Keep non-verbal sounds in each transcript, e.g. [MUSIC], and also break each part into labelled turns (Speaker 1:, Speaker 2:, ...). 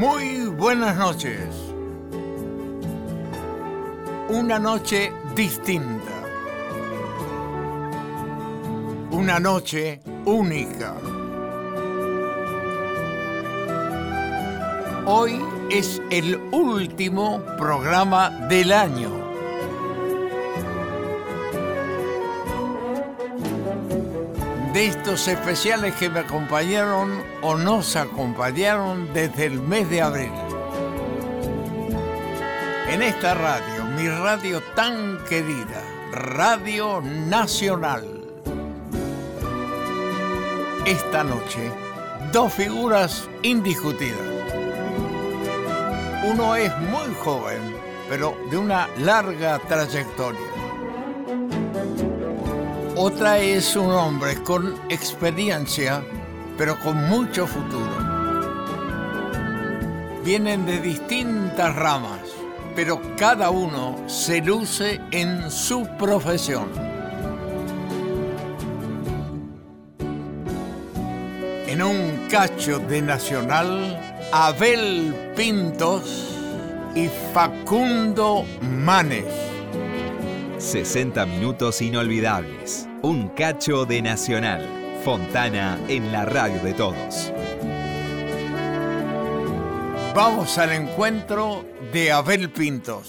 Speaker 1: Muy buenas noches. Una noche distinta. Una noche única. Hoy es el último programa del año. Estos especiales que me acompañaron o nos acompañaron desde el mes de abril. En esta radio, mi radio tan querida, Radio Nacional. Esta noche, dos figuras indiscutidas. Uno es muy joven, pero de una larga trayectoria. Otra es un hombre con experiencia, pero con mucho futuro. Vienen de distintas ramas, pero cada uno se luce en su profesión. En un cacho de Nacional, Abel Pintos y Facundo Manes.
Speaker 2: 60 minutos inolvidables. Un cacho de Nacional. Fontana en la radio de todos.
Speaker 1: Vamos al encuentro de Abel Pintos.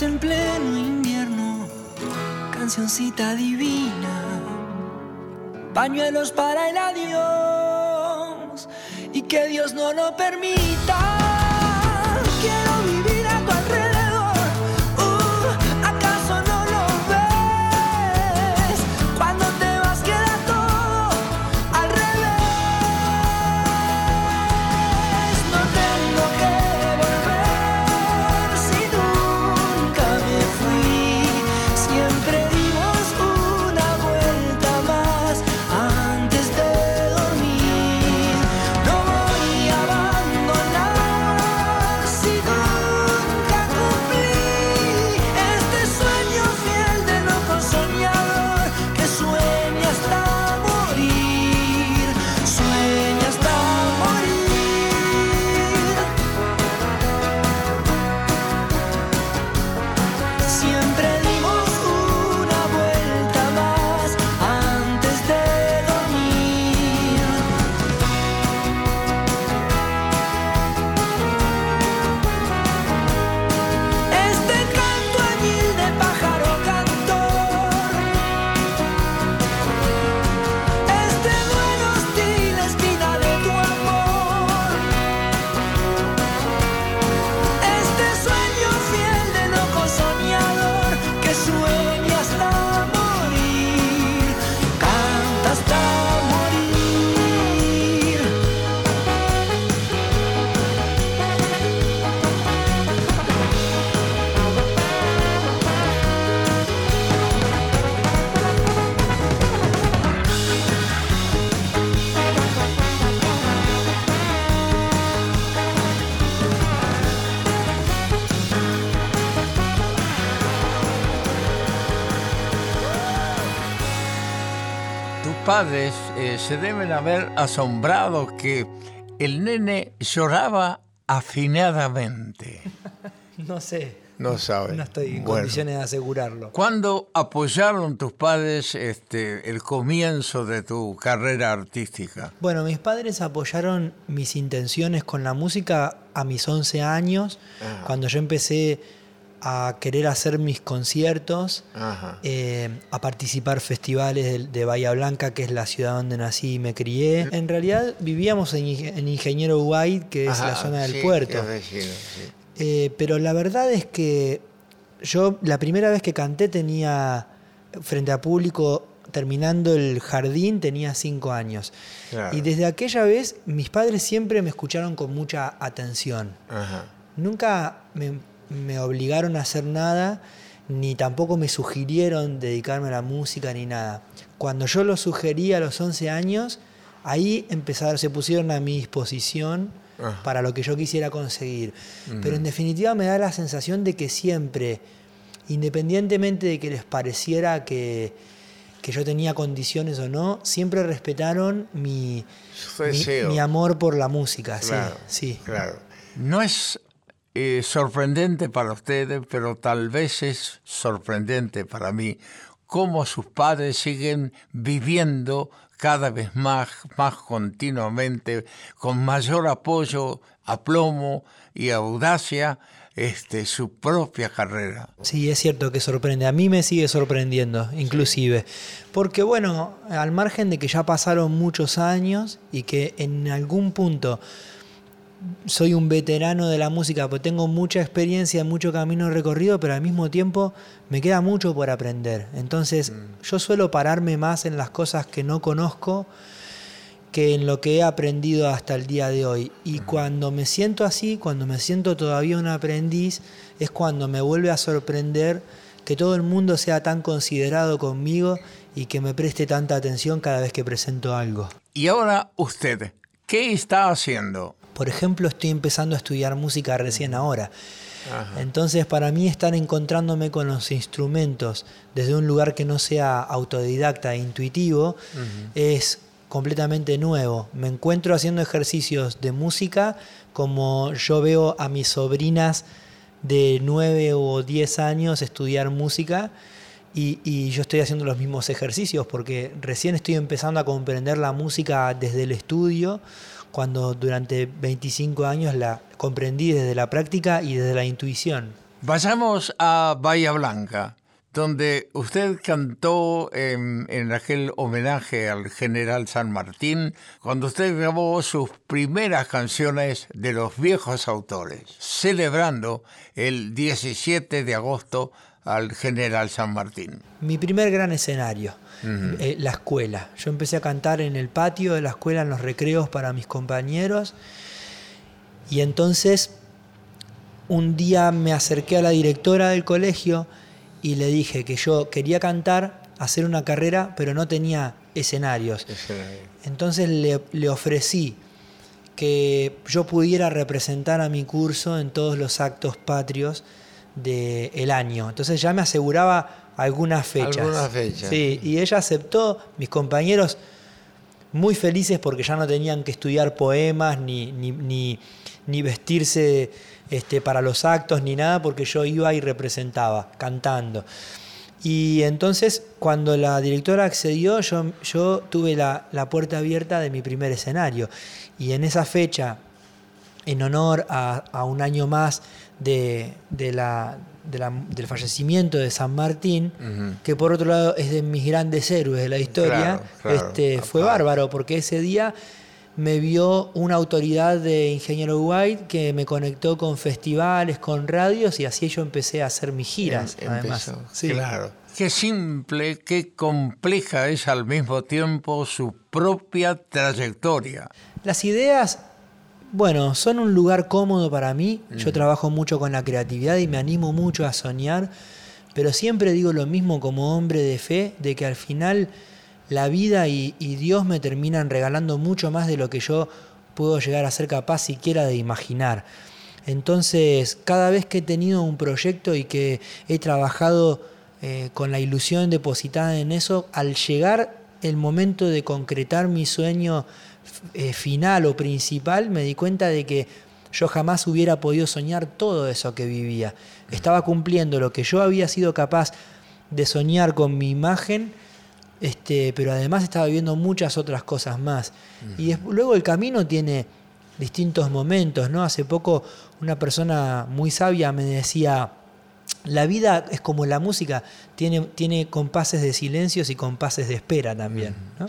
Speaker 3: En pleno invierno, cancioncita divina, pañuelos para el adiós y que Dios no lo permita. Quiero vivir
Speaker 4: se deben haber asombrado que el nene lloraba afinadamente. [LAUGHS]
Speaker 1: No sé.
Speaker 4: No sabe.
Speaker 1: No estoy en
Speaker 4: Bueno.
Speaker 1: condiciones de asegurarlo.
Speaker 4: ¿Cuándo apoyaron tus padres este, el comienzo de tu carrera artística?
Speaker 1: Bueno, mis padres apoyaron mis intenciones con la música a mis 11 años,
Speaker 4: Ah.
Speaker 1: cuando yo empecé a querer hacer mis conciertos, eh, a participar festivales de, de Bahía Blanca, que es la ciudad donde nací y me crié. En realidad vivíamos en, Inge- en Ingeniero White, que es la zona del
Speaker 4: sí,
Speaker 1: puerto.
Speaker 4: vecino, sí.
Speaker 1: Eh, pero la verdad es que yo la primera vez que canté tenía frente a público terminando el jardín tenía cinco años.
Speaker 4: Claro.
Speaker 1: Y desde aquella vez mis padres siempre me escucharon con mucha atención.
Speaker 4: Ajá.
Speaker 1: Nunca me, me obligaron a hacer nada, ni tampoco me sugirieron dedicarme a la música ni nada. Cuando yo lo sugerí a los 11 años, ahí empezaron, se pusieron a mi disposición
Speaker 4: Ajá.
Speaker 1: para lo que yo quisiera conseguir. Pero en definitiva me da la sensación de que siempre, independientemente de que les pareciera que, que yo tenía condiciones o no, siempre respetaron mi, mi, amor por la música. sí, sí.
Speaker 4: claro. No es eh, sorprendente para ustedes, pero tal vez es sorprendente para mí cómo sus padres siguen viviendo cada vez más, más continuamente, con mayor apoyo, aplomo y audacia, este, su propia carrera.
Speaker 1: Sí, es cierto que sorprende. A mí me sigue sorprendiendo, inclusive. Porque bueno, al margen de que ya pasaron muchos años y que en algún punto soy un veterano de la música, porque tengo mucha experiencia, mucho camino recorrido, pero al mismo tiempo me queda mucho por aprender. Entonces yo suelo pararme más en las cosas que no conozco que en lo que he aprendido hasta el día de hoy. Y cuando me siento así, cuando me siento todavía un aprendiz, es cuando me vuelve a sorprender que todo el mundo sea tan considerado conmigo y que me preste tanta atención cada vez que presento algo.
Speaker 4: Y ahora usted, ¿qué está haciendo?
Speaker 1: Por ejemplo, estoy empezando a estudiar música recién ahora. Entonces, para mí estar encontrándome con los instrumentos desde un lugar que no sea autodidacta e intuitivo es completamente nuevo. Me encuentro haciendo ejercicios de música como yo veo a mis sobrinas de 9 o 10 años estudiar música y, y yo estoy haciendo los mismos ejercicios porque recién estoy empezando a comprender la música desde el estudio cuando durante 25 años la comprendí desde la práctica y desde la intuición.
Speaker 4: Vayamos a Bahía Blanca, donde usted cantó en, en aquel homenaje al general San Martín, cuando usted grabó sus primeras canciones de los viejos autores, celebrando el 17 de agosto al general San Martín.
Speaker 1: Mi primer gran escenario, eh, la escuela. Yo empecé a cantar en el patio de la escuela, en los recreos para mis compañeros. Y entonces un día me acerqué a la directora del colegio y le dije que yo quería cantar, hacer una carrera, pero no tenía escenarios. Entonces le, le ofrecí que yo pudiera representar a mi curso en todos los actos patrios del año. Entonces ya me aseguraba algunas fechas.
Speaker 4: Algunas fechas.
Speaker 1: Sí, y ella aceptó, mis compañeros muy felices porque ya no tenían que estudiar poemas ni, ni, ni- ni vestirse este, para los actos ni nada porque yo iba y representaba, cantando. Y entonces cuando la directora accedió, yo, yo tuve la, la puerta abierta de mi primer escenario. Y en esa fecha, en honor a, a un año más de, de la- de la- del fallecimiento de San Martín, que por otro lado es de mis grandes héroes de la historia,
Speaker 4: Claro, claro,
Speaker 1: este, fue bárbaro, porque ese día me vio una autoridad de Ingeniero White que me conectó con festivales, con radios, y así yo empecé a hacer mis giras,
Speaker 4: Em-
Speaker 1: además.
Speaker 4: empezó,
Speaker 1: Sí.
Speaker 4: Claro. Qué simple, qué compleja es al mismo tiempo su propia trayectoria.
Speaker 1: Las ideas, bueno, son un lugar cómodo para mí. Yo trabajo mucho con la creatividad y me animo mucho a soñar, pero siempre digo lo mismo como hombre de fe, de que al final la vida y, y Dios me terminan regalando mucho más de lo que yo puedo llegar a ser capaz siquiera de imaginar. Entonces, cada vez que he tenido un proyecto y que he trabajado eh, con la ilusión depositada en eso, al llegar el momento de concretar mi sueño eh, final o principal, me di cuenta de que yo jamás hubiera podido soñar todo eso que vivía. Estaba cumpliendo lo que yo había sido capaz de soñar con mi imagen, este, pero además estaba viviendo muchas otras cosas más. Y luego el camino tiene distintos momentos, ¿no? Hace poco una persona muy sabia me decía, la vida es como la música, tiene, tiene compases de silencios y compases de espera también. ¿no?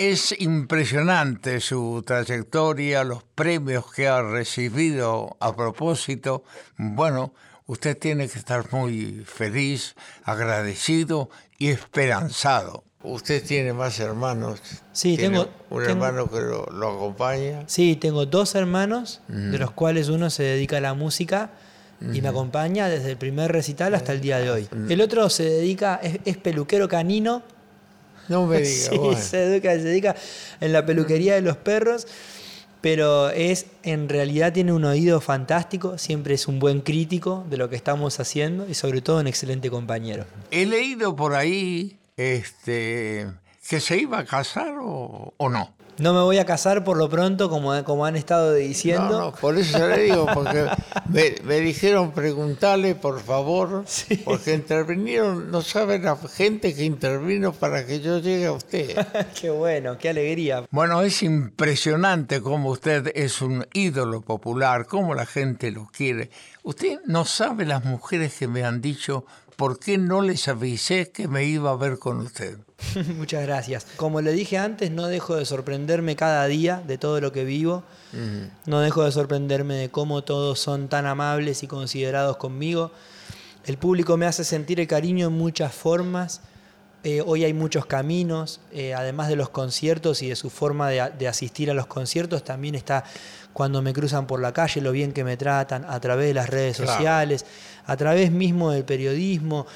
Speaker 4: Es impresionante su trayectoria, los premios que ha recibido a propósito. Bueno, usted tiene que estar muy feliz, agradecido y esperanzado. Usted tiene más hermanos.
Speaker 1: Sí, tengo
Speaker 4: un hermano que lo, acompaña.
Speaker 1: Sí, tengo dos hermanos, de los cuales uno se dedica a la música y me acompaña desde el primer recital hasta el día de hoy. El otro se dedica, es peluquero canino
Speaker 4: no me [LAUGHS] digas.
Speaker 1: Sí, se, dedica, en la peluquería de los perros, pero es en realidad tiene un oído fantástico, siempre es un buen crítico de lo que estamos haciendo y sobre todo un excelente compañero.
Speaker 4: He leído por ahí este, que se iba a casar o no.
Speaker 1: No me voy a casar por lo pronto, como, como han estado diciendo.
Speaker 4: No, no, por eso le digo, porque me, dijeron preguntarle, por favor, [LAUGHS] porque intervinieron, no sabe la gente que intervino para que yo llegue a usted. [LAUGHS]
Speaker 1: qué bueno, qué alegría.
Speaker 4: Bueno, es impresionante cómo usted es un ídolo popular, cómo la gente lo quiere. Usted no sabe las mujeres que me han dicho ¿por qué no les avisé que me iba a ver con usted? [LAUGHS]
Speaker 1: Muchas gracias. Como le dije antes, no dejo de sorprenderme cada día de todo lo que vivo. No dejo de sorprenderme de cómo todos son tan amables y considerados conmigo. El público me hace sentir el cariño en muchas formas. Eh, hoy hay muchos caminos, eh, además de los conciertos y de su forma de, asistir a los conciertos, también está cuando me cruzan por la calle, lo bien que me tratan, a través de las redes sociales a través mismo del periodismo.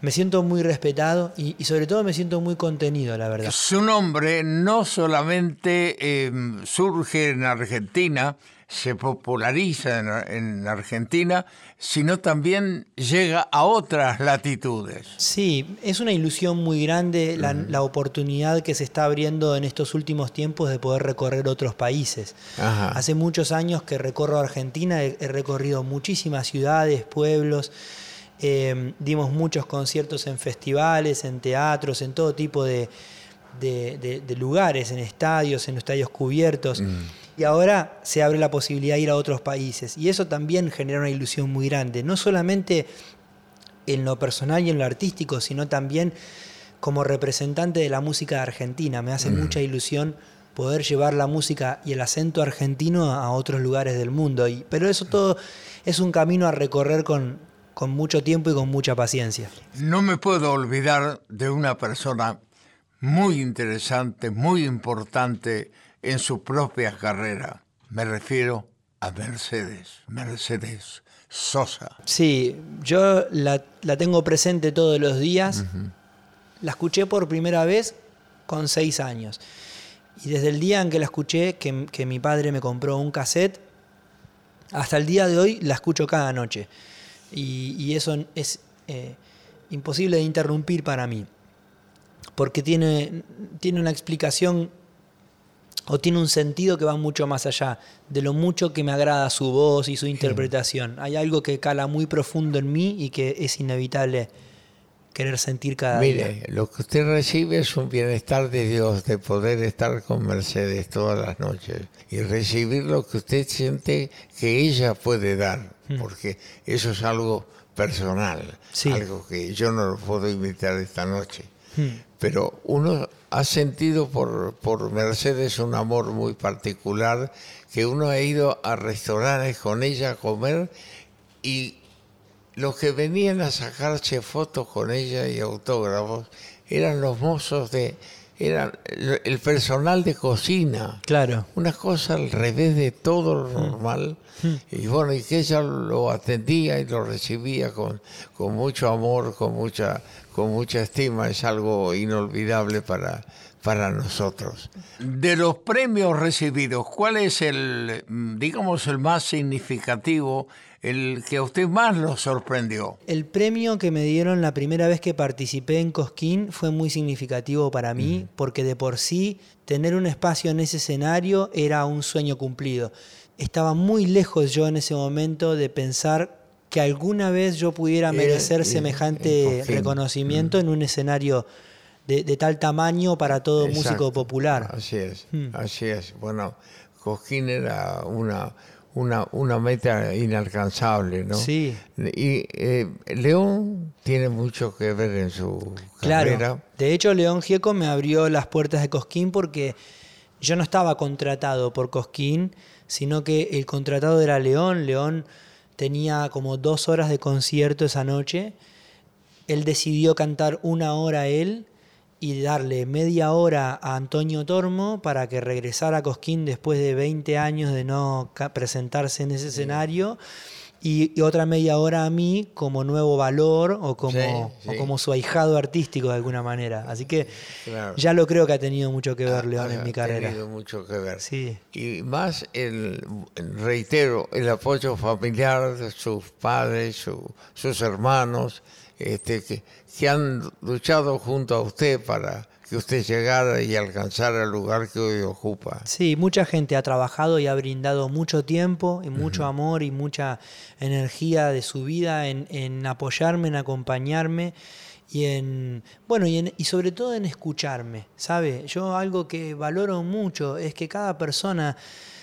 Speaker 1: Me siento muy respetado y, sobre todo me siento muy contenido, la verdad.
Speaker 4: Su nombre no solamente em, surge en Argentina, se populariza en, Argentina, sino también llega a otras latitudes.
Speaker 1: Sí, es una ilusión muy grande la, oportunidad que se está abriendo en estos últimos tiempos de poder recorrer otros países. Hace muchos años que recorro Argentina, he, recorrido muchísimas ciudades, pueblos. Eh, dimos muchos conciertos en festivales, en teatros, en todo tipo de, lugares, en estadios, en estadios cubiertos. Mm y ahora se abre la posibilidad de ir a otros países. Y eso también genera una ilusión muy grande, no solamente en lo personal y en lo artístico, sino también como representante de la música de Argentina. Me hace mm. mucha ilusión poder llevar la música y el acento argentino a otros lugares del mundo. Y, pero eso todo es un camino a recorrer con, con mucho tiempo y con mucha paciencia.
Speaker 4: No me puedo olvidar de una persona muy interesante, muy importante en su propia carrera. Me refiero a Mercedes, Mercedes Sosa.
Speaker 1: Sí, yo la, tengo presente todos los días. La escuché por primera vez con seis años. Y desde el día en que la escuché, que, mi padre me compró un cassette, hasta el día de hoy la escucho cada noche. Y, eso es eh, imposible de interrumpir para mí. Porque tiene, tiene una explicación o tiene un sentido que va mucho más allá de lo mucho que me agrada su voz y su interpretación. Hay algo que cala muy profundo en mí y que es inevitable querer sentir cada día.
Speaker 4: Mire, lo que usted recibe es un bienestar de Dios, de poder estar con Mercedes todas las noches y recibir lo que usted siente que ella puede dar, mm. porque eso es algo personal, algo que yo no lo puedo imitar esta noche. Mm. Pero uno ha sentido por, por Mercedes un amor muy particular, que uno ha ido a restaurantes con ella a comer y los que venían a sacarse fotos con ella y autógrafos eran los mozos de eran el personal de cocina.
Speaker 1: Claro.
Speaker 4: Una cosa al revés de todo lo mm. normal. Mm. Y bueno, y que ella lo atendía y lo recibía con, con mucho amor, con mucha, con mucha estima. Es algo inolvidable para, para nosotros. De los premios recibidos, ¿cuál es el, mm, digamos, el más significativo, el que a usted más lo sorprendió?
Speaker 1: El premio que me dieron la primera vez que participé en Cosquín fue muy significativo para mí, porque de por sí tener un espacio en ese escenario era un sueño cumplido. Estaba muy lejos yo en ese momento de pensar que alguna vez yo pudiera merecer semejante reconocimiento en un escenario de, tal tamaño para todo músico popular.
Speaker 4: Así es, hmm. así es. Bueno, Cosquín era una, una, una meta inalcanzable, ¿no?
Speaker 1: Sí.
Speaker 4: Y eh, León tiene mucho que ver en su
Speaker 1: claro.
Speaker 4: carrera.
Speaker 1: De hecho, León Gieco me abrió las puertas de Cosquín porque yo no estaba contratado por Cosquín, sino que el contratado era León. León tenía como dos horas de concierto esa noche. Él decidió cantar una hora él y darle media hora a Antonio Tormo para que regresara a Cosquín después de 20 años de no presentarse en ese escenario. Y, otra media hora a mí como nuevo valor o como, como su ahijado artístico de alguna manera. Así que ya lo creo que ha tenido mucho que ver León en mi carrera.
Speaker 4: Ha tenido mucho que ver.
Speaker 1: Sí.
Speaker 4: Y más, el, reitero, el apoyo familiar de sus padres, sus hermanos, este, que, que han luchado junto a usted para que usted llegara y alcanzara el lugar que hoy ocupa.
Speaker 1: Sí, mucha gente ha trabajado y ha brindado mucho tiempo y mucho amor y mucha energía de su vida en, apoyarme, en acompañarme y en bueno y, y, sobre todo en escucharme sabe yo algo que valoro mucho es que cada persona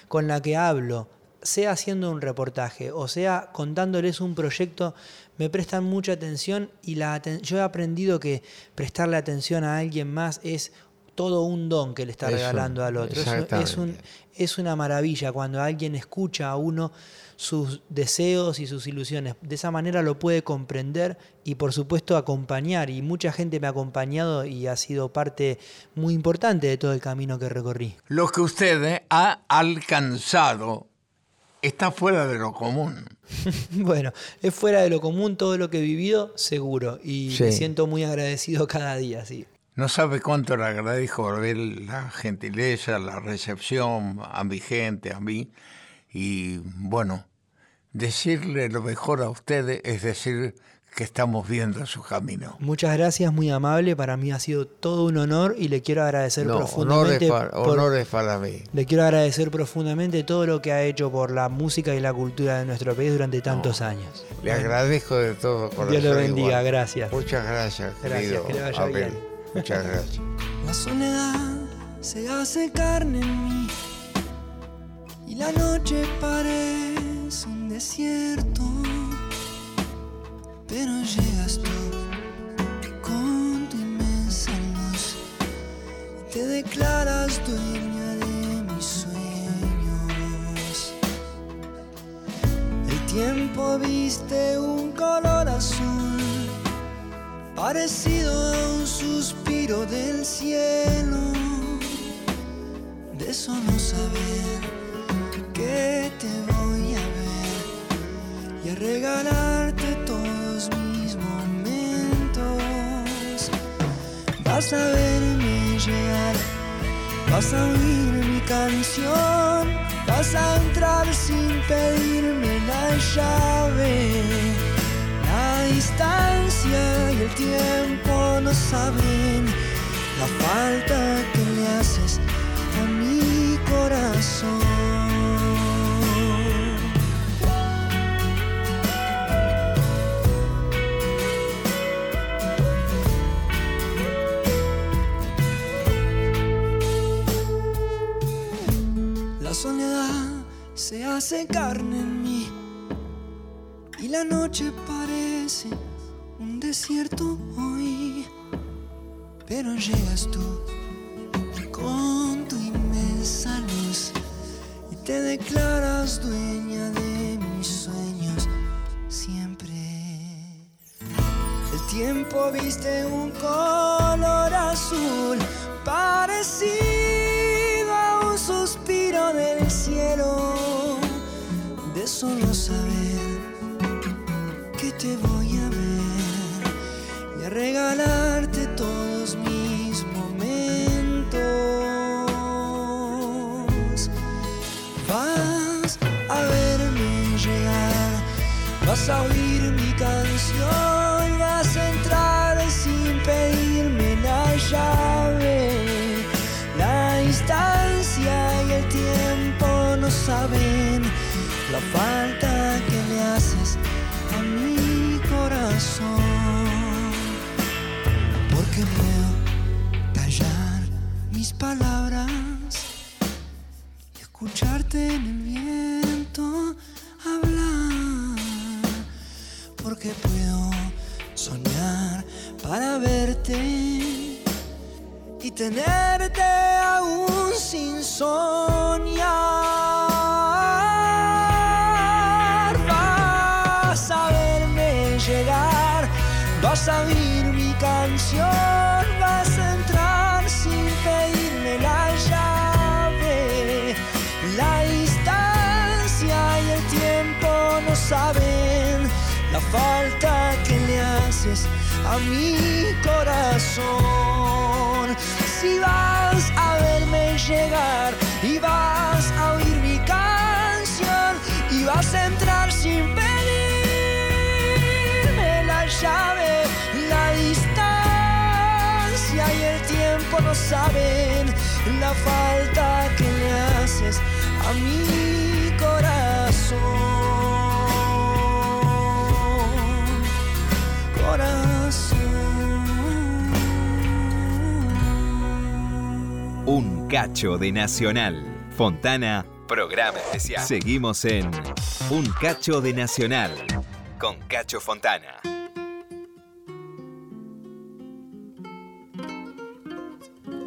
Speaker 1: con la que hablo sea haciendo un reportaje o sea contándoles un proyecto me prestan mucha atención y la yo he aprendido que prestarle atención a alguien más es todo un don que le está regalando al otro. Es, un, es una maravilla cuando alguien escucha a uno sus deseos y sus ilusiones. De esa manera lo puede comprender y por supuesto acompañar. Y mucha gente me ha acompañado y ha sido parte muy importante de todo el camino que recorrí.
Speaker 4: Lo que usted ha alcanzado está fuera de lo común. [LAUGHS]
Speaker 1: bueno, es fuera de lo común todo lo que he vivido, seguro. Y me siento muy agradecido [LAUGHS] cada día, sí.
Speaker 4: No sabe cuánto le agradezco por ver la gentileza, la recepción a mi gente, a mí. Y bueno, decirle lo mejor a ustedes es decir que estamos viendo su camino.
Speaker 1: Muchas gracias, muy amable. Para mí ha sido todo un honor y le quiero agradecer profundamente.
Speaker 4: Honores para, para mí.
Speaker 1: Le quiero agradecer profundamente todo lo que ha hecho por la música y la cultura de nuestro país durante tantos años.
Speaker 4: Le agradezco de todo corazón.
Speaker 1: Dios lo bendiga, gracias.
Speaker 4: Muchas gracias.
Speaker 1: Gracias, que le vaya bien.
Speaker 4: Muchas gracias. [LAUGHS]
Speaker 5: La soledad se hace carne en mí y la noche parece un desierto pero llegas tú con tu inmensa luz te declaras dueña de mis sueños. El tiempo viste un color azul, parecido a un suspiro del cielo, de eso no saber que te voy a ver y a regalarte Vas a verme llegar, vas a oír mi canción, vas a entrar sin pedirme la llave. La distancia y el tiempo no saben la falta que le haces se hace carne en mí y la noche parece un desierto hoy, pero llegas tú con tu inmensa luz y te declaras dueña de mis sueños siempre. El tiempo viste un color azul parecido solo saber que te voy a ver y a regalarte todos mis momentos.
Speaker 1: Vas a verme llegar, vas a oír mi canción. La falta que le haces a mi corazón. Porque puedo callar mis palabras y escucharte en el viento hablar. Porque puedo soñar para verte y tenerte aún sin soñar. Vas a entrar sin pedirme la llave. La distancia y el tiempo no saben la falta que le haces a mi corazón. Si vas a verme llegar y vas a oír mi canción y vas a entrar sin pedirme no saben la falta que le haces a mi corazón. Corazón.
Speaker 2: Un cacho de Nacional. Fontana, programa especial. Seguimos en Un cacho de Nacional con Cacho Fontana.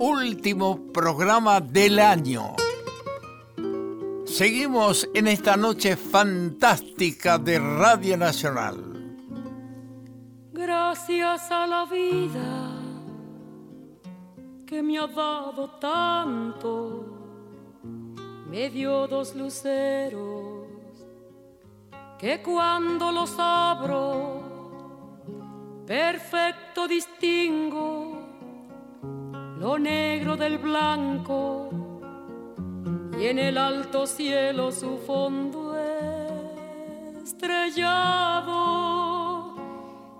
Speaker 4: Último programa del año. Seguimos en esta noche fantástica de Radio Nacional.
Speaker 6: Gracias a la vida que me ha dado tanto, me dio dos luceros que cuando los abro, perfecto distingo lo negro del blanco y en el alto cielo su fondo estrellado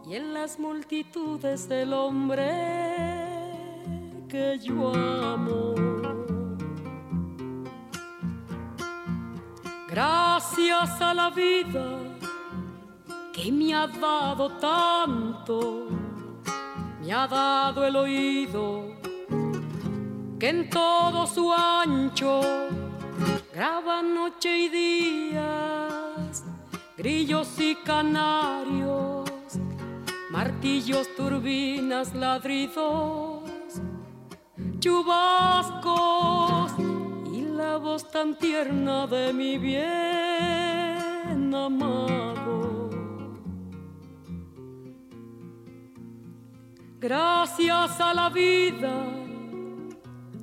Speaker 6: y en las multitudes del hombre que yo amo. Gracias a la vida que me ha dado tanto, me ha dado el oído que en todo su ancho graba noche y días, grillos y canarios, martillos, turbinas, ladridos, chubascos y la voz tan tierna de mi bien amado. Gracias a la vida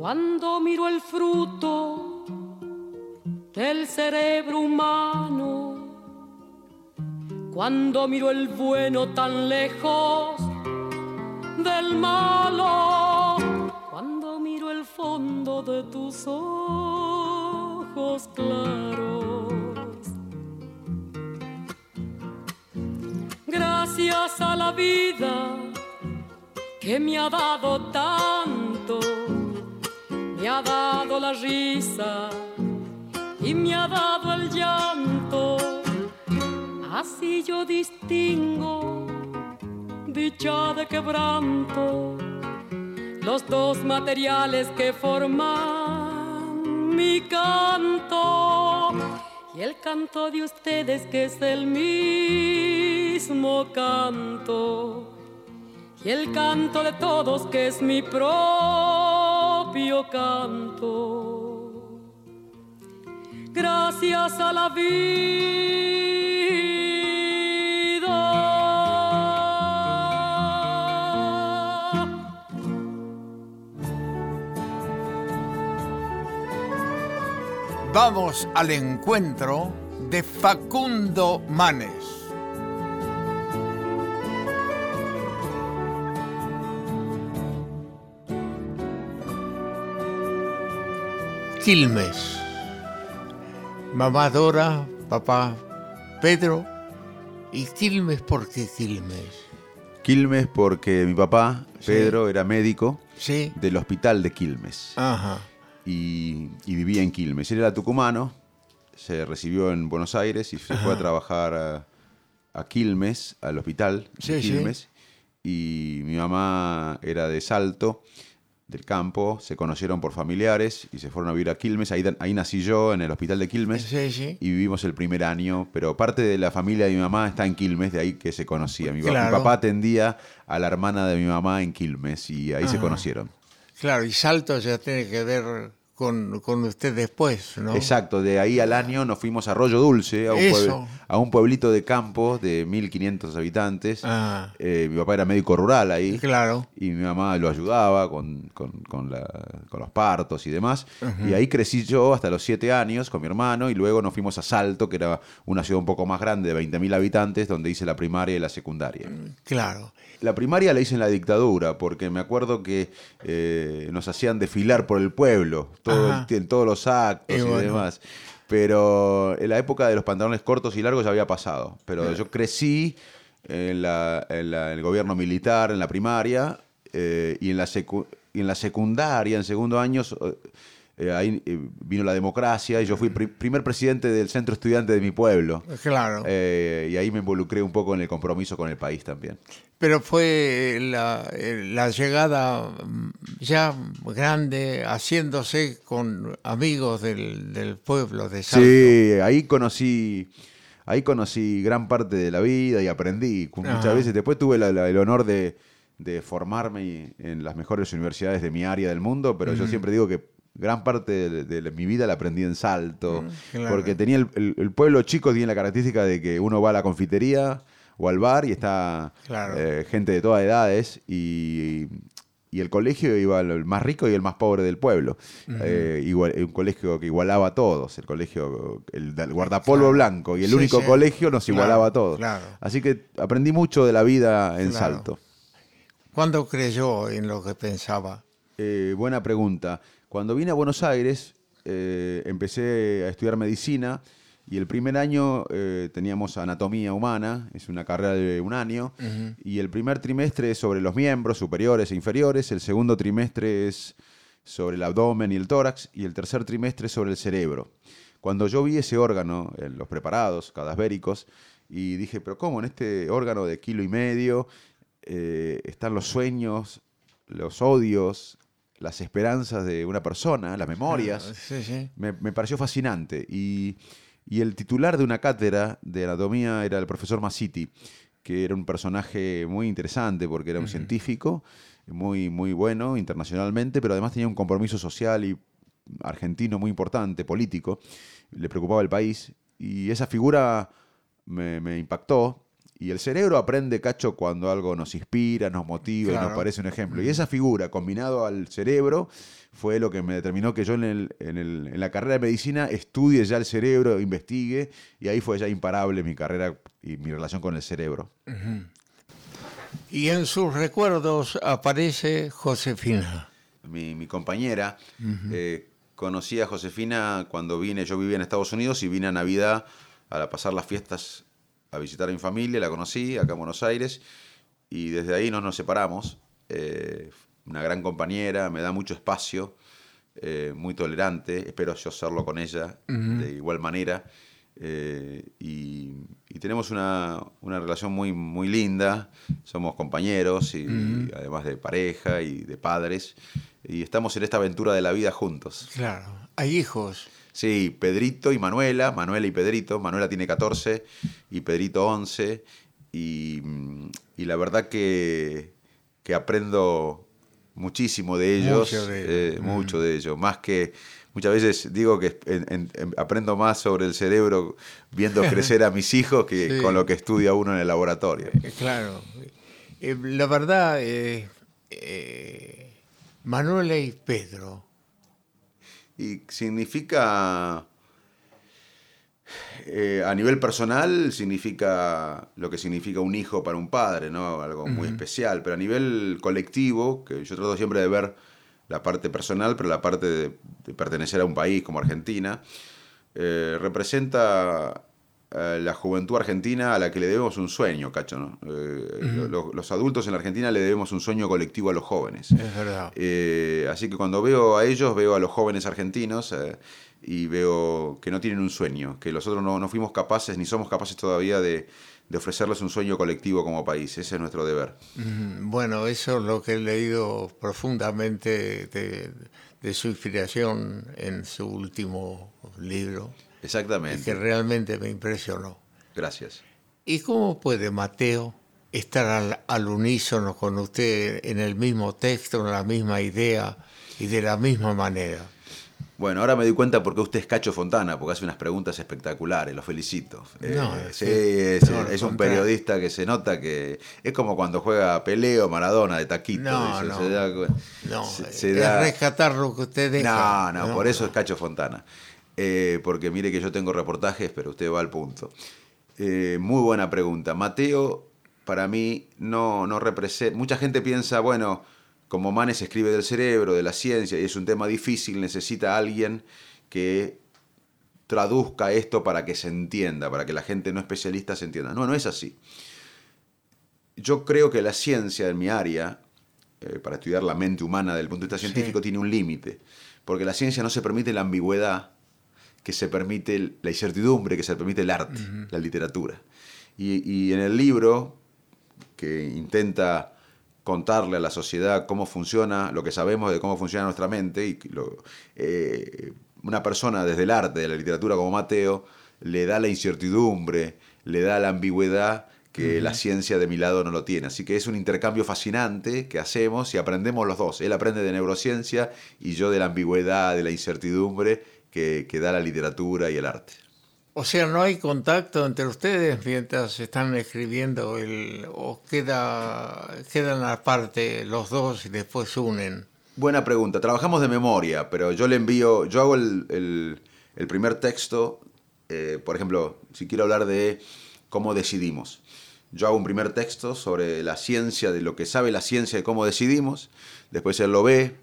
Speaker 6: cuando miro el fruto del cerebro humano, cuando miro el bueno tan lejos del malo, cuando miro el fondo de tus ojos claros. Gracias a la vida que me ha dado tanto, me ha dado la risa y me ha dado el llanto. Así yo distingo dicha de quebranto, los dos materiales que forman mi canto. Y el canto de ustedes que es el mismo canto. Y el canto de todos que es mi propio canto gracias a la vida.
Speaker 4: Vamos al encuentro de Facundo Manes. Quilmes. Mamá Dora, papá Pedro. ¿Y Quilmes por qué Quilmes?
Speaker 7: Quilmes porque mi papá,
Speaker 4: Sí.
Speaker 7: Pedro, era médico
Speaker 4: Sí.
Speaker 7: del hospital de Quilmes
Speaker 4: Ajá.
Speaker 7: y, y vivía en Quilmes. Él era tucumano, se recibió en Buenos Aires y se fue a trabajar a, a Quilmes, al hospital de
Speaker 4: sí.
Speaker 7: Quilmes. Y mi mamá era de Salto, del campo, se conocieron por familiares y se fueron a vivir a Quilmes. Ahí, ahí nací yo, en el hospital de Quilmes.
Speaker 4: Sí, sí.
Speaker 7: Y vivimos el primer año, pero parte de la familia de mi mamá está en Quilmes, de ahí que se conocía. Mi, papá atendía a la hermana de mi mamá en Quilmes y ahí se conocieron.
Speaker 4: Claro, y Salto ya tiene que ver con, con usted después, ¿no?
Speaker 7: Exacto, de ahí al año nos fuimos a Arroyo Dulce, a un,
Speaker 4: Eso.
Speaker 7: pueblo- a un pueblito de campo de 1500 habitantes.
Speaker 4: Ah.
Speaker 7: Eh, mi papá era médico rural ahí.
Speaker 4: Claro.
Speaker 7: Y mi mamá lo ayudaba con, con- con la- con los partos y demás. Y ahí crecí yo hasta los siete años con mi hermano y luego nos fuimos a Salto, que era una ciudad un poco más grande de 20.000 habitantes, donde hice la primaria y la secundaria.
Speaker 4: Claro.
Speaker 7: La primaria la hice en la dictadura, porque me acuerdo que eh, nos hacían desfilar por el pueblo, todo
Speaker 4: Ajá.
Speaker 7: el- en todos los actos
Speaker 4: Y
Speaker 7: y,
Speaker 4: bueno.
Speaker 7: demás. Pero en la época de los pantalones cortos y largos ya había pasado. Pero yo crecí en, la- en la- en el gobierno militar, en la primaria, eh, y, en la secu- y en la secundaria, en segundo año, eh, ahí eh, vino la democracia y yo fui pri- primer presidente del centro estudiante de mi pueblo.
Speaker 4: Claro.
Speaker 7: Eh, y ahí me involucré un poco en el compromiso con el país también.
Speaker 4: Pero fue la, eh, la llegada mm, ya grande, haciéndose con amigos del, del pueblo de Salto.
Speaker 7: Sí, ahí conocí, ahí conocí gran parte de la vida y aprendí muchas
Speaker 4: Ajá.
Speaker 7: veces. Después tuve la- la- el honor de, de formarme en las mejores universidades de mi área del mundo, pero yo siempre digo que gran parte de, mi vida la aprendí en Salto,
Speaker 4: claro.
Speaker 7: porque tenía el, el- el pueblo chico tiene la característica de que uno va a la confitería o al bar y está
Speaker 4: Claro.
Speaker 7: eh, gente de todas edades y, y el colegio iba el más rico y el más pobre del pueblo. Eh, igual- un colegio que igualaba a todos, el colegio, el, guardapolvo
Speaker 4: Claro.
Speaker 7: blanco y el
Speaker 4: Sí,
Speaker 7: único
Speaker 4: sí.
Speaker 7: colegio nos
Speaker 4: Claro,
Speaker 7: igualaba a todos.
Speaker 4: claro.
Speaker 7: Así que aprendí mucho de la vida en. Salto.
Speaker 4: ¿Cuándo creyó en lo que pensaba?
Speaker 7: Eh, buena pregunta. Cuando vine a Buenos Aires, eh, empecé a estudiar medicina y el primer año eh, teníamos anatomía humana, es una carrera de un año, y el primer trimestre es sobre los miembros superiores e inferiores, el segundo trimestre es sobre el abdomen y el tórax, y el tercer trimestre es sobre el cerebro. Cuando yo vi ese órgano, en los preparados cadavéricos, y dije, pero ¿cómo en este órgano de kilo y medio eh, están los sueños, los odios, las esperanzas de una persona, las memorias?
Speaker 4: Sí, sí.
Speaker 7: me, me pareció fascinante. Y, y el titular de una cátedra de anatomía era el profesor Masiti, que era un personaje muy interesante porque era un científico, muy, muy bueno internacionalmente, pero además tenía un compromiso social y argentino muy importante, político. Le preocupaba el país. Y esa figura me, me impactó Y el cerebro aprende, Cacho, cuando algo nos inspira, nos motiva y nos parece un ejemplo. Y esa figura, combinado al cerebro, fue lo que me determinó que yo en, el- en el- en la carrera de medicina estudie ya el cerebro, investigue, y ahí fue ya imparable mi carrera y mi relación con el cerebro.
Speaker 4: Y en sus recuerdos aparece Josefina.
Speaker 7: mi, mi compañera. Eh, conocí a Josefina cuando vine, yo vivía en Estados Unidos y vine a Navidad a pasar las fiestas a visitar a mi familia, la conocí acá en Buenos Aires y desde ahí no nos separamos. Eh, una gran compañera, me da mucho espacio, eh, muy tolerante, espero yo serlo con ella de igual manera. Eh, y, y tenemos una, una relación muy, muy linda, somos compañeros y además de pareja y de padres, y estamos en esta aventura de la vida juntos.
Speaker 4: Claro. Hay hijos.
Speaker 7: Sí, Pedrito y Manuela, Manuela y Pedrito, Manuela tiene 14 y Pedrito 11, y, mm, y la verdad que, que aprendo muchísimo de ellos,
Speaker 4: Mucho de ellos.
Speaker 7: eh, mucho de ellos, más que muchas veces digo que en- en- en- aprendo más sobre el cerebro viendo crecer a mis [LAUGHS] hijos que
Speaker 4: Sí.
Speaker 7: con lo que estudia uno en el laboratorio.
Speaker 4: Eh, Claro. Eh, la verdad, eh, Manuela y Pedro.
Speaker 7: Y significa, eh, a nivel personal, significa lo que significa un hijo para un padre, ¿no? Algo muy especial. Pero a nivel colectivo, que yo trato siempre de ver la parte personal, pero la parte de, de pertenecer a un país como Argentina, eh, representa eh, la juventud argentina a la que le debemos un sueño, cacho, ¿no? Eh, lo- lo- los adultos en la Argentina le debemos un sueño colectivo a los jóvenes.
Speaker 4: Es verdad.
Speaker 7: Eh, así que cuando veo a ellos, veo a los jóvenes argentinos eh, y veo que no tienen un sueño, que nosotros no, no fuimos capaces ni somos capaces todavía de, de ofrecerles un sueño colectivo como país. Ese es nuestro deber.
Speaker 4: Bueno, eso es lo que he leído profundamente de, de su inspiración en su último libro, y
Speaker 7: Exactamente.
Speaker 4: que realmente me impresionó.
Speaker 7: Gracias.
Speaker 4: ¿Y cómo puede Mateo estar al, al unísono con usted en el mismo texto, en la misma idea y de la misma manera?
Speaker 7: Bueno, ahora me doy cuenta porque usted es Cacho Fontana, porque hace unas preguntas espectaculares, lo felicito. Eh,
Speaker 4: No,
Speaker 7: sí. es un periodista que se nota que es como cuando juega Peleo Maradona de taquito.
Speaker 4: No, no.
Speaker 7: se da
Speaker 4: No,
Speaker 7: se-
Speaker 4: es
Speaker 7: se da-
Speaker 4: rescatar lo que usted deja.
Speaker 7: No, no, por eso es Cacho Fontana. Eh, porque mire que yo tengo reportajes, pero usted va al punto. Eh, muy buena pregunta. Mateo, para mí, no, no representa. Mucha gente piensa, bueno, como Manes escribe del cerebro, de la ciencia, y es un tema difícil, necesita a alguien que traduzca esto para que se entienda, para que la gente no especialista se entienda. No, no es así. Yo creo que la ciencia en mi área, eh, para estudiar la mente humana desde el punto de vista
Speaker 4: Sí.
Speaker 7: científico, tiene un límite. Porque la ciencia no se permite la ambigüedad que se permite la incertidumbre, que se permite el arte, la literatura. Y, y en el libro, que intenta contarle a la sociedad cómo funciona, lo que sabemos de cómo funciona nuestra mente, y lo- eh, una persona desde el arte, de la literatura como Mateo, le da la incertidumbre, le da la ambigüedad que la ciencia de mi lado no lo tiene. Así que es un intercambio fascinante que hacemos y aprendemos los dos. Él aprende de neurociencia y yo de la ambigüedad, de la incertidumbre que, que da la literatura y el arte.
Speaker 4: O sea, no hay contacto entre ustedes mientras están escribiendo el, o queda, quedan aparte los dos y después se unen.
Speaker 7: Buena pregunta. Trabajamos de memoria, pero yo le envío, yo hago el, el- el primer texto, eh, por ejemplo, si quiero hablar de cómo decidimos. Yo hago un primer texto sobre la ciencia, de lo que sabe la ciencia de cómo decidimos, después él lo ve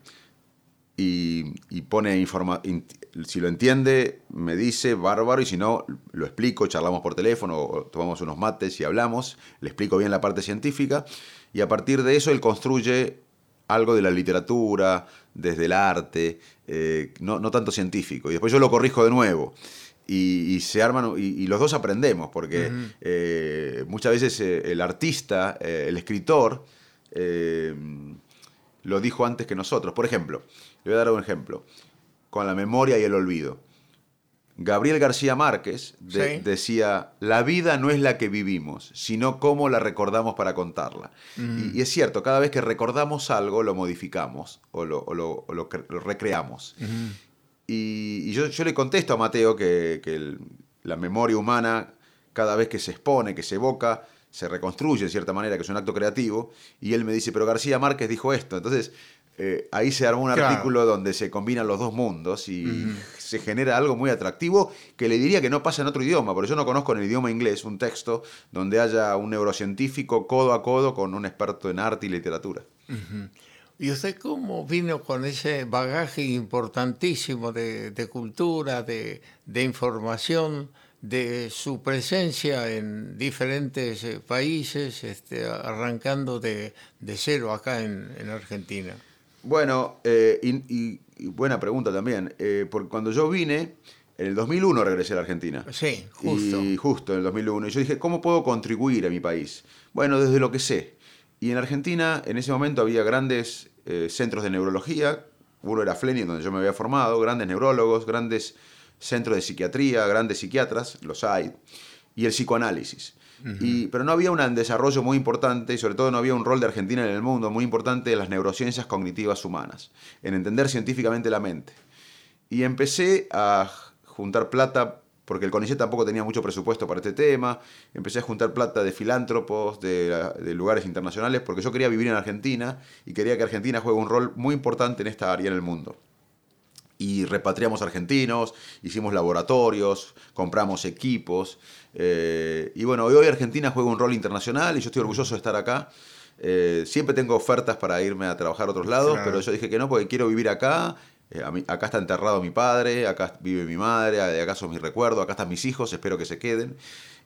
Speaker 7: y, y pone información, si lo entiende, me dice bárbaro, y si no, lo explico, charlamos por teléfono, o tomamos unos mates y hablamos, le explico bien la parte científica, y a partir de eso él construye algo de la literatura, desde el arte, eh, no, no tanto científico. Y después yo lo corrijo de nuevo. Y, y se arman, y, y los dos aprendemos, porque eh, muchas veces eh, el artista, el escritor, eh, lo dijo antes que nosotros. Por ejemplo, le voy a dar un ejemplo, con la memoria y el olvido. Gabriel García Márquez de-
Speaker 4: Sí.
Speaker 7: decía, la vida no es la que vivimos, sino cómo la recordamos para contarla. Y, y es cierto, cada vez que recordamos algo, lo modificamos o lo, o lo- o lo cre- lo recreamos. Y, y yo, yo le contesto a Mateo que, que el- la memoria humana, cada vez que se expone, que se evoca, se reconstruye de cierta manera, que es un acto creativo, y él me dice, pero García Márquez dijo esto. Entonces, eh, ahí se armó un
Speaker 4: Claro.
Speaker 7: artículo donde se combinan los dos mundos y se genera algo muy atractivo que le diría que no pasa en otro idioma, porque yo no conozco en el idioma inglés un texto donde haya un neurocientífico codo a codo con un experto en arte y literatura.
Speaker 4: ¿Y usted cómo vino con ese bagaje importantísimo de, de cultura, de, de información, de su presencia en diferentes eh, países, este, arrancando de, de cero acá en, en Argentina?
Speaker 7: Bueno, eh, y, y- y buena pregunta también, eh, porque cuando yo vine, en el 2001 regresé a la Argentina.
Speaker 4: Sí, justo.
Speaker 7: Y justo en el 2001. Y yo dije, ¿cómo puedo contribuir a mi país? Bueno, desde lo que sé. Y en Argentina, en ese momento había grandes eh, centros de neurología. Uno era Fleming, donde yo me había formado, grandes neurólogos, grandes centros de psiquiatría, grandes psiquiatras, los hay, y el psicoanálisis. Pero no había un desarrollo muy importante y sobre todo no había un rol de Argentina en el mundo muy importante en las neurociencias cognitivas humanas, en entender científicamente la mente. Y empecé a juntar plata, porque el CONICET tampoco tenía mucho presupuesto para este tema. Empecé a juntar plata de filántropos, de lugares internacionales, porque yo quería vivir en Argentina y quería que Argentina juegue un rol muy importante en esta área en el mundo. Y repatriamos argentinos, hicimos laboratorios, compramos equipos. eh, y bueno, hoy, Argentina juega un rol internacional y yo estoy orgulloso de estar acá. Eh, siempre tengo ofertas para irme a trabajar a otros lados,
Speaker 4: Claro.
Speaker 7: pero yo dije que no porque quiero vivir acá. Eh, a mí- acá está enterrado mi padre, acá vive mi madre, acá son mis recuerdos, acá están mis hijos, espero que se queden.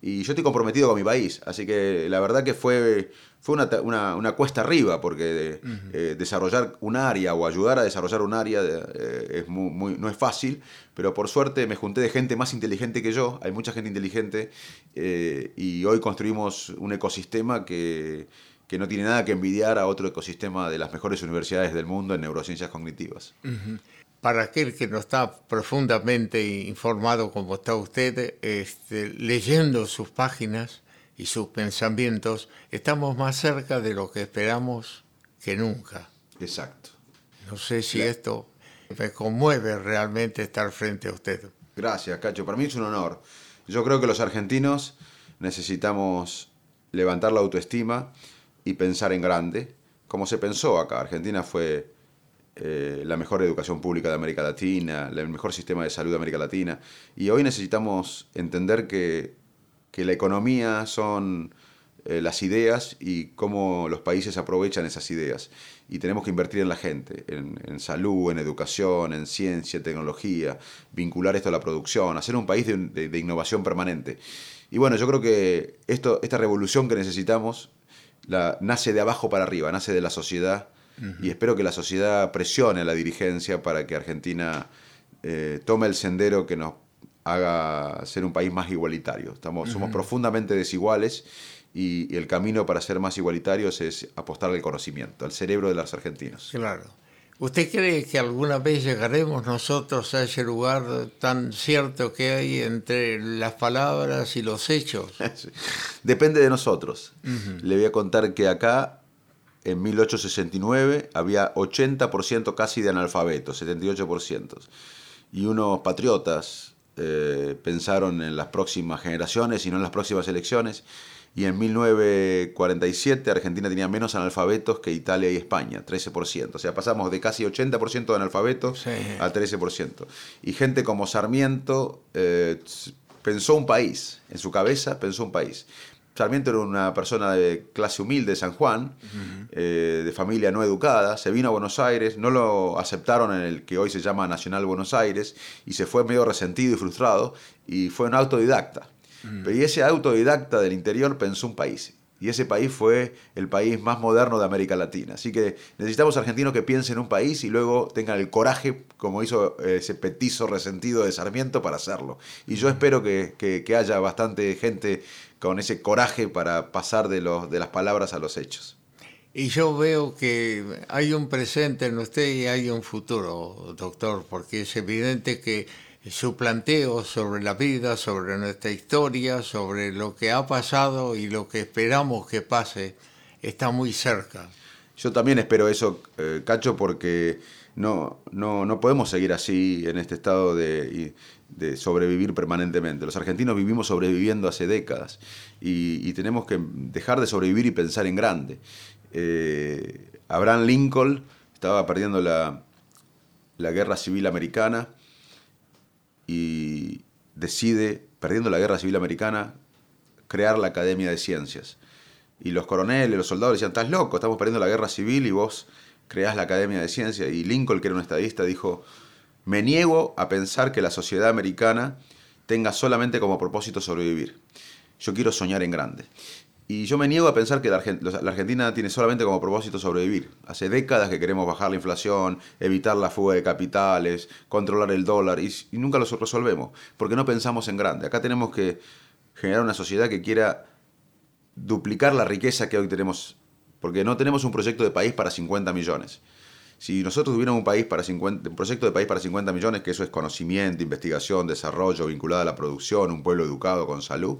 Speaker 7: Y yo estoy comprometido con mi país, así que la verdad que fue, fue una, una cuesta arriba, porque eh, desarrollar un área o ayudar a desarrollar un área eh, es muy, muy- no es fácil, pero por suerte me junté de gente más inteligente que yo, hay mucha gente inteligente, eh, y hoy construimos un ecosistema que, que no tiene nada que envidiar a otro ecosistema de las mejores universidades del mundo en neurociencias cognitivas.
Speaker 4: Para aquel que no está profundamente informado como está usted, este, leyendo sus páginas y sus pensamientos, estamos más cerca de lo que esperamos que nunca.
Speaker 7: Exacto.
Speaker 4: No sé si esto me conmueve realmente estar frente a usted.
Speaker 7: Gracias, Cacho. Para mí es un honor. Yo creo que los argentinos necesitamos levantar la autoestima y pensar en grande, como se pensó acá. Argentina fue eh, la mejor educación pública de América Latina, el mejor sistema de salud de América Latina. Y hoy necesitamos entender que, que la economía son eh, las ideas y cómo los países aprovechan esas ideas. Y tenemos que invertir en la gente, en, en salud, en educación, en ciencia, tecnología, vincular esto a la producción, hacer un país de, de- innovación permanente. Y bueno, yo creo que esto, esta revolución que necesitamos la, nace de abajo para arriba, nace de la sociedad y espero que la sociedad presione a la dirigencia para que Argentina eh, tome el sendero que nos haga ser un país más igualitario. Estamos, Somos profundamente desiguales y, y el camino para ser más igualitarios es apostar al conocimiento, al cerebro de los argentinos.
Speaker 4: Claro. ¿Usted cree que alguna vez llegaremos nosotros a ese lugar tan cierto que hay entre las palabras y los hechos? [LAUGHS]
Speaker 7: Depende de nosotros. Le voy a contar que acá, en 1869, había 80% casi de analfabetos, 78%. Y unos patriotas eh, pensaron en las próximas generaciones y no en las próximas elecciones. Y en 1947 Argentina tenía menos analfabetos que Italia y España, 13%. O sea, pasamos de casi 80% de analfabetos
Speaker 4: Sí.
Speaker 7: a 13%. Y gente como Sarmiento eh, pensó un país, en su cabeza pensó un país. Sarmiento era una persona de clase humilde de San Juan, eh, de familia no educada, se vino a Buenos Aires, no lo aceptaron en el que hoy se llama Nacional Buenos Aires y se fue medio resentido y frustrado y fue un autodidacta. Pero y ese autodidacta del interior pensó un país. Y ese país fue el país más moderno de América Latina. Así que necesitamos argentinos que piensen en un país y luego tengan el coraje, como hizo eh, ese petizo resentido de Sarmiento, para hacerlo. Y yo espero que, que- que haya bastante gente con ese coraje para pasar de, los, de las palabras a los hechos.
Speaker 4: Y yo veo que hay un presente en usted y hay un futuro, doctor, porque es evidente que su planteo sobre la vida, sobre nuestra historia, sobre lo que ha pasado y lo que esperamos que pase, está muy cerca.
Speaker 7: Yo también espero eso, eh, Cacho, porque no, no, no podemos seguir así en este estado de, de, sobrevivir permanentemente. Los argentinos vivimos sobreviviendo hace décadas y, tenemos que dejar de sobrevivir y pensar en grande. Eh, Abraham Lincoln estaba perdiendo la, la guerra civil americana y decide, perdiendo la guerra civil americana, crear la Academia de Ciencias. Y los coroneles, los soldados decían, estás loco, estamos perdiendo la guerra civil y vos creás la Academia de Ciencias. Y Lincoln, que era un estadista, dijo, me niego a pensar que la sociedad americana tenga solamente como propósito sobrevivir. Yo quiero soñar en grande. Y yo me niego a pensar que la, Argentina tiene solamente como propósito sobrevivir. Hace décadas que queremos bajar la inflación, evitar la fuga de capitales, controlar el dólar, y, y nunca lo resolvemos, porque no pensamos en grande. Acá tenemos que generar una sociedad que quiera duplicar la riqueza que hoy tenemos, porque no tenemos un proyecto de país para 50 millones. Si nosotros tuviéramos un, país para 50, un proyecto de país para 50 millones, que eso es conocimiento, investigación, desarrollo vinculado a la producción, un pueblo educado con salud,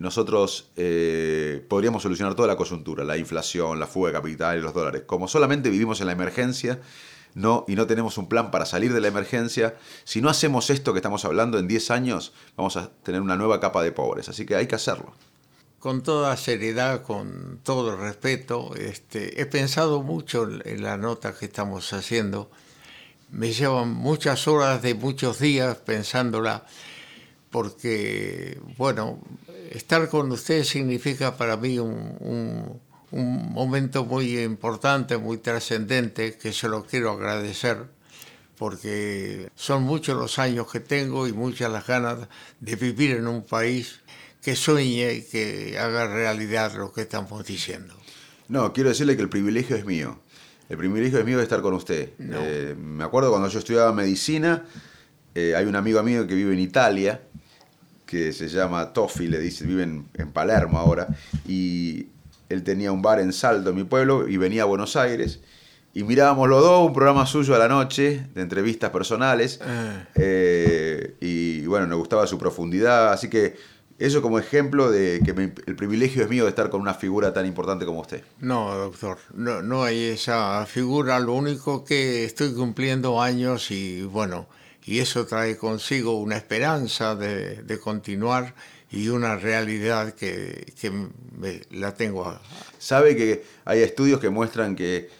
Speaker 7: nosotros eh, podríamos solucionar toda la coyuntura, la inflación, la fuga de capital y los dólares. Como solamente vivimos en la emergencia no, y no tenemos un plan para salir de la emergencia, si no hacemos esto que estamos hablando en 10 años, vamos a tener una nueva capa de pobres. Así que hay que hacerlo.
Speaker 4: Con toda seriedad, con todo respeto, este, he pensado mucho en la nota que estamos haciendo. Me llevan muchas horas de muchos días pensándola porque, bueno, estar con ustedes significa para mí un, momento muy importante, muy trascendente, que se lo quiero agradecer, porque son muchos los años que tengo y muchas las ganas de vivir en un país que sueñe y que haga realidad lo que estamos diciendo.
Speaker 7: No, quiero decirle que el privilegio es mío. El privilegio es mío de estar con usted. Eh, me acuerdo cuando yo estudiaba medicina, eh, hay un amigo mío que vive en Italia, que se llama Toffi, le dice, vive en, Palermo ahora, y él tenía un bar en Salto, en mi pueblo, y venía a Buenos Aires, y mirábamos los dos un programa suyo a la noche, de entrevistas personales, ah. eh, y bueno, nos gustaba su profundidad, así que eso como ejemplo de que el privilegio es mío de estar con una figura tan importante como usted.
Speaker 4: No, doctor, no, no hay esa figura, lo único que estoy cumpliendo años y bueno, y eso trae consigo una esperanza de, continuar y una realidad que, la tengo.
Speaker 7: Sabe que hay estudios que muestran que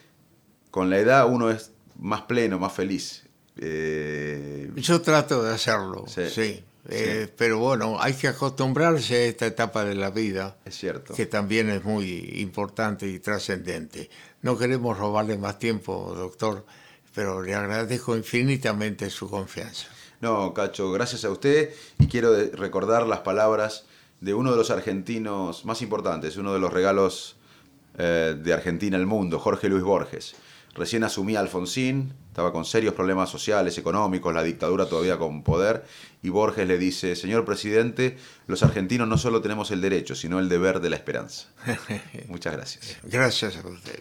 Speaker 7: con la edad uno es más pleno, más feliz.
Speaker 4: Eh, Yo trato de hacerlo, sí. Eh, pero bueno, hay que acostumbrarse a esta etapa de la vida.
Speaker 7: Es cierto.
Speaker 4: Que también es muy importante y trascendente. No queremos robarle más tiempo, doctor pero le agradezco infinitamente su confianza.
Speaker 7: No, Cacho, gracias a usted y quiero recordar las palabras de uno de los argentinos más importantes, uno de los regalos eh, de Argentina al mundo, Jorge Luis Borges. Recién asumía Alfonsín, estaba con serios problemas sociales, económicos, la dictadura todavía con poder, y Borges le dice, señor presidente, los argentinos no solo tenemos el derecho, sino el deber de la esperanza. [LAUGHS] Muchas gracias.
Speaker 4: Gracias a usted.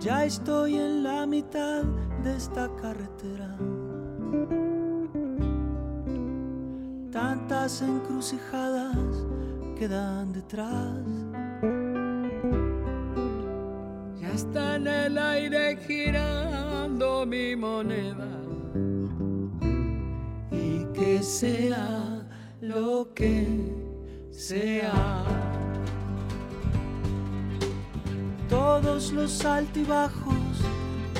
Speaker 5: Ya estoy en la mitad de esta carretera. Encrucijadas quedan detrás. Ya está en el aire girando mi moneda. Y que sea lo que sea. Todos los altibajos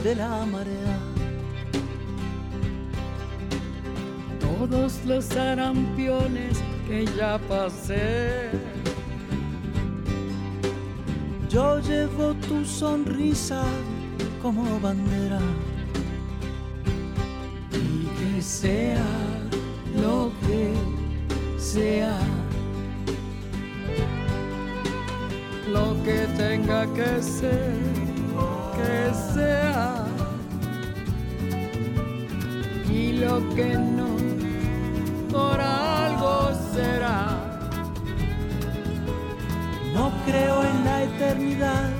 Speaker 5: de la marea. Todos los arampiones que ya pasé. Yo llevo tu sonrisa como bandera. Y que sea lo que sea lo que tenga que ser, que sea y lo que no, por algo será. No creo en la eternidad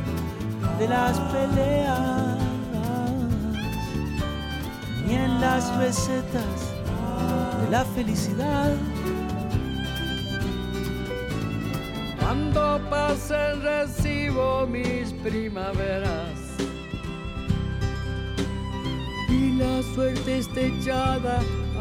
Speaker 5: de las peleas,
Speaker 1: ni en las recetas de la felicidad.
Speaker 5: Cuando pase recibo mis primaveras y la suerte esté echada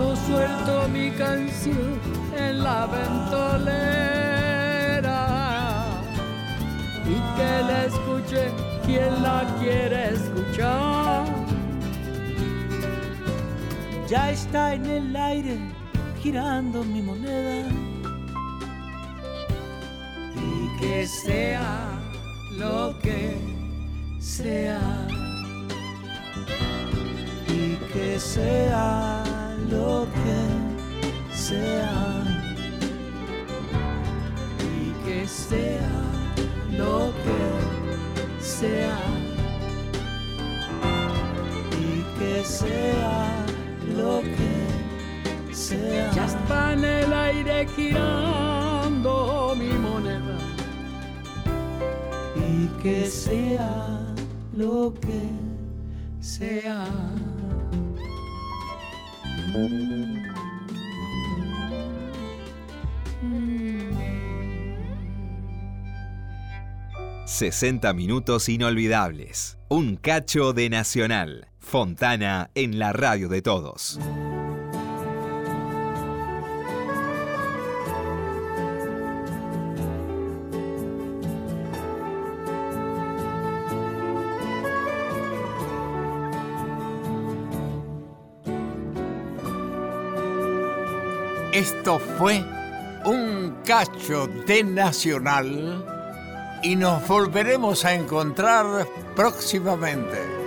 Speaker 5: Yo suelto mi canción en la ventolera y que la escuche quien la quiere escuchar.
Speaker 1: Ya está en el aire girando mi moneda.
Speaker 5: Y que sea lo que sea.
Speaker 1: Y que sea lo que sea.
Speaker 5: Y que sea lo que sea.
Speaker 1: Y que sea lo que sea.
Speaker 5: Ya está en el aire girando mi moneda.
Speaker 1: Y que sea lo que
Speaker 5: sea.
Speaker 2: 60 minutos inolvidables. Un cacho de Nacional. Fontana en la radio de todos.
Speaker 4: Esto fue un cacho de Nacional y nos volveremos a encontrar próximamente.